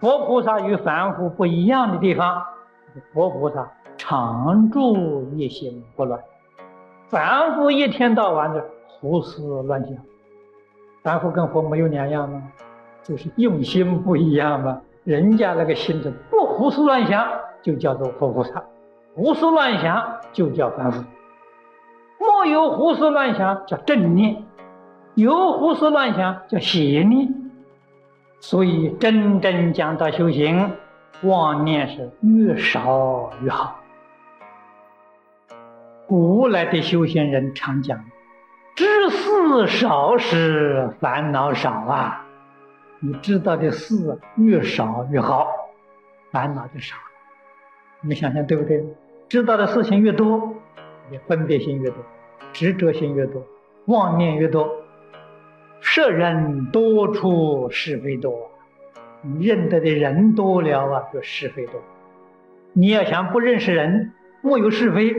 佛菩萨与凡夫不一样的地方，佛菩萨常住一心不乱，凡夫一天到晚的胡思乱想。凡夫跟佛没有两样吗？就是用心不一样嘛。人家那个心是不胡思乱想，就叫做佛菩萨；胡思乱想就叫凡夫。没有胡思乱想叫正念，有胡思乱想叫邪念。所以，真正讲到修行，妄念是越少越好。古来的修行人常讲：“知事少时烦恼少啊。”你知道的事越少越好，烦恼就少。你们想想对不对？知道的事情越多，你分别心越多，执着心越多，妄念越多。舍人多出是非多，你认得的人多了啊，就是非多。你要想不认识人，没有是非，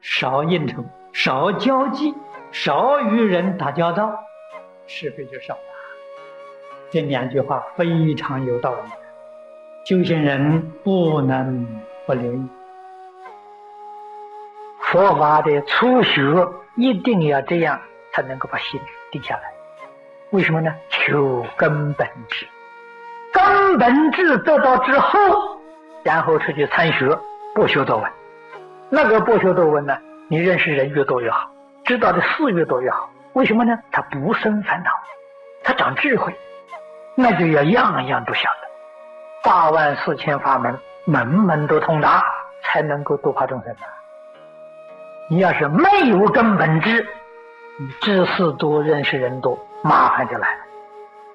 少应酬，少交际，少与人打交道，是非就少了。这两句话非常有道理，修行人不能不留意。佛法的初学一定要这样，才能够把心定下来。为什么呢？求根本智，根本智得到之后，然后出去参学，不学多闻。那个不学多闻呢？你认识人越多越好，知道的事越多越好。为什么呢？他不生烦恼，他长智慧，那就要样样都晓得。八万四千法门，门门都通达，才能够度化众生啊！你要是没有根本智，你知识多，认识人多。麻烦就来了，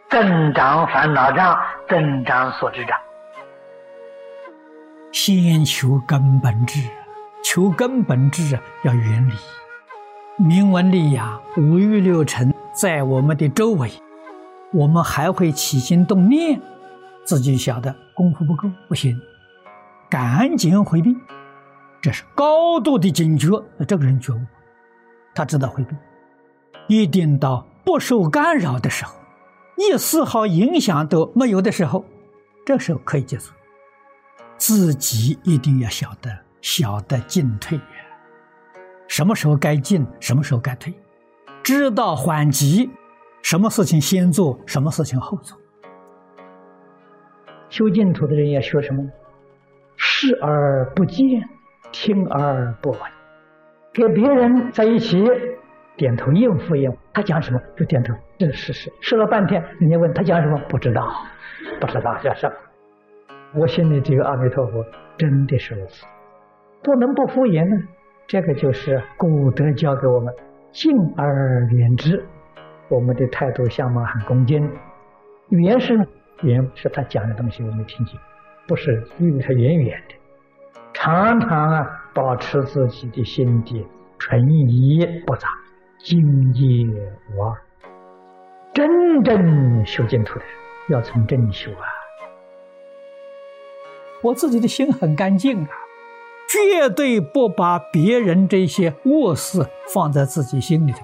增长烦恼障，增长所知障。先求根本智，求根本智啊，要远离明文利呀、五欲六尘在我们的周围，我们还会起心动念，自己晓得功夫不够，不行，赶紧回避。这是高度的警觉，这个人觉悟，他知道回避，一定到。不受干扰的时候，一丝毫影响都没有的时候，这时候可以结束。自己一定要晓得，晓得进退，什么时候该进，什么时候该退，知道缓急，什么事情先做，什么事情后做。修净土的人要学什么？视而不见，听而不闻，跟别人在一起。点头应付应付，他讲什么就点头，这是事实。说了半天，人家问他讲什么，不知道，不知道叫什么。我心里只有阿弥陀佛，真的是如此，不能不敷衍呢。这个就是古德教给我们敬而远之，我们的态度相貌很恭敬。远是呢远是他讲的东西我们听见，不是离他远远的。常常啊，保持自己的心地纯一不杂。境界无二，真正修净土的要从这里修啊！我自己的心很干净啊，绝对不把别人这些恶事放在自己心里头，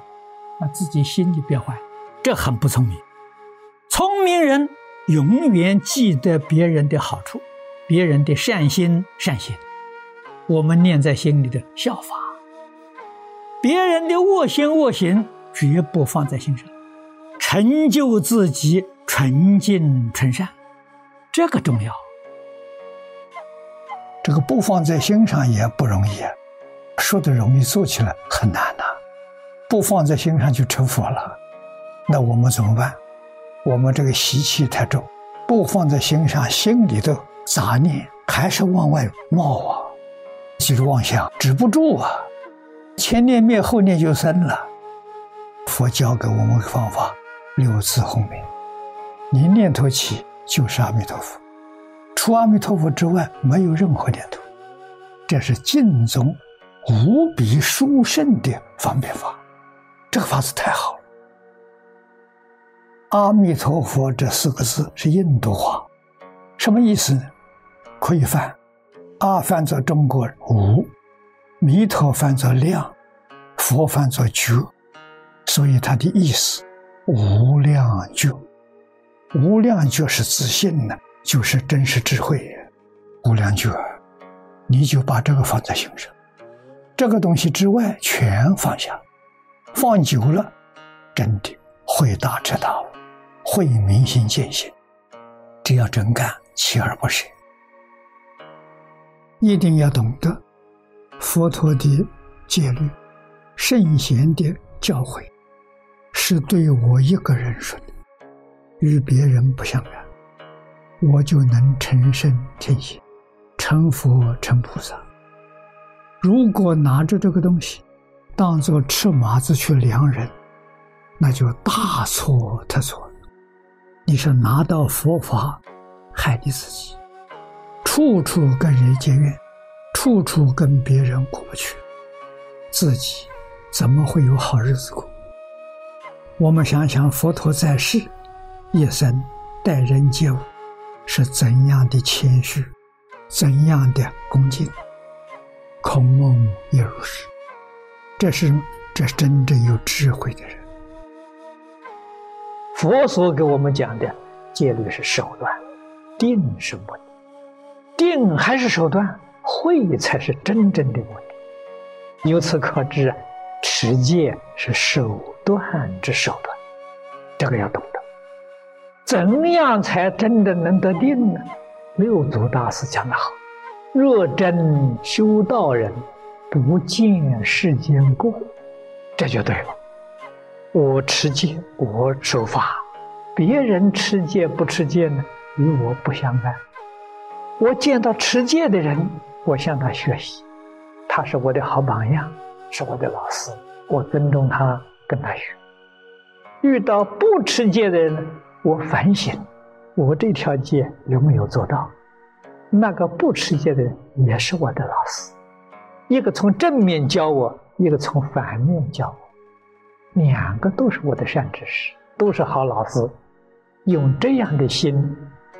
那自己心就变坏，这很不聪明。聪明人永远记得别人的好处，别人的善心善行，我们念在心里的效法。别人的恶心恶行绝不放在心上，成就自己纯净纯善，这个重要。这个不放在心上也不容易，说的容易，做起来很难呐。不放在心上就成佛了，那我们怎么办？我们这个习气太重，不放在心上，心里头杂念还是往外冒啊，就是妄想止不住啊。前念灭，后念就生了。佛教给我们个方法，六字红名，你念头起就是阿弥陀佛，除阿弥陀佛之外没有任何念头。这是净宗无比殊胜的方便法，这个法子太好了。阿弥陀佛这四个字是印度话，什么意思呢？可以翻，阿翻作中国无。弥陀翻作量，佛翻作觉，所以它的意思无量觉，无量觉是自信呢，就是真实智慧，无量觉，你就把这个放在心上，这个东西之外全放下，放久了，真的会大彻大悟，会明心见性，只要真干，锲而不舍，一定要懂得佛陀的戒律，圣贤的教诲，是对我一个人说的，与别人不相干。我就能成圣天仙，成佛成菩萨。如果拿着这个东西当做尺码子去量人，那就大错特错了。你是拿到佛法害你自己，处处跟人结怨，处处跟别人过不去，自己怎么会有好日子过？我们想想，佛陀在世一生待人接物。是怎样的谦虚，怎样的恭敬？孔孟也如是。这是这真正有智慧的人。佛所给我们讲的戒律是手段，定是目的。定还是手段，慧才是真正的目的。由此可知，持戒是手段之手段，这个要懂得。怎样才真的能得定呢？六祖大师讲得好：“若真修道人，不见世间过。”这就对了。我持戒，我守法，别人持戒不持戒呢？与我不相干。我见到持戒的人，我向他学习，他是我的好榜样，是我的老师，我尊重他，跟他学。遇到不持戒的人？我反省，我这条戒有没有做到？那个不持戒的人也是我的老师，一个从正面教我，一个从反面教我，两个都是我的善知识，都是好老师。用这样的心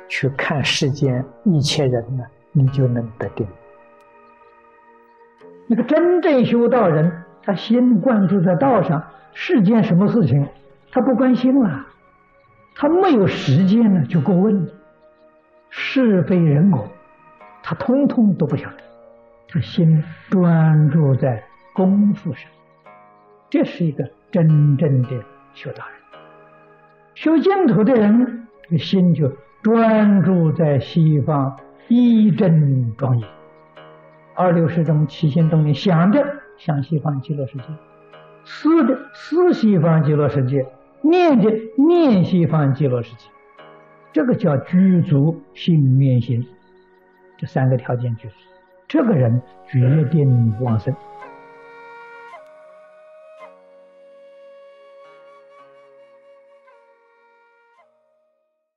去看世间一切人呢，你就能得定。那个真正修道人，他心灌注在道上，世间什么事情他不关心了。他没有时间呢，就过问是非人我，他通通都不晓得。他心专注在功夫上，这是一个真正的修道人。修净土的人，心就专注在西方一真庄严。二六十中起心动念，想着想西方极乐世界，思的思西方极乐世界。念的念西方极乐世界，这个叫具足心念心，这三个条件具足，这个人决定往生。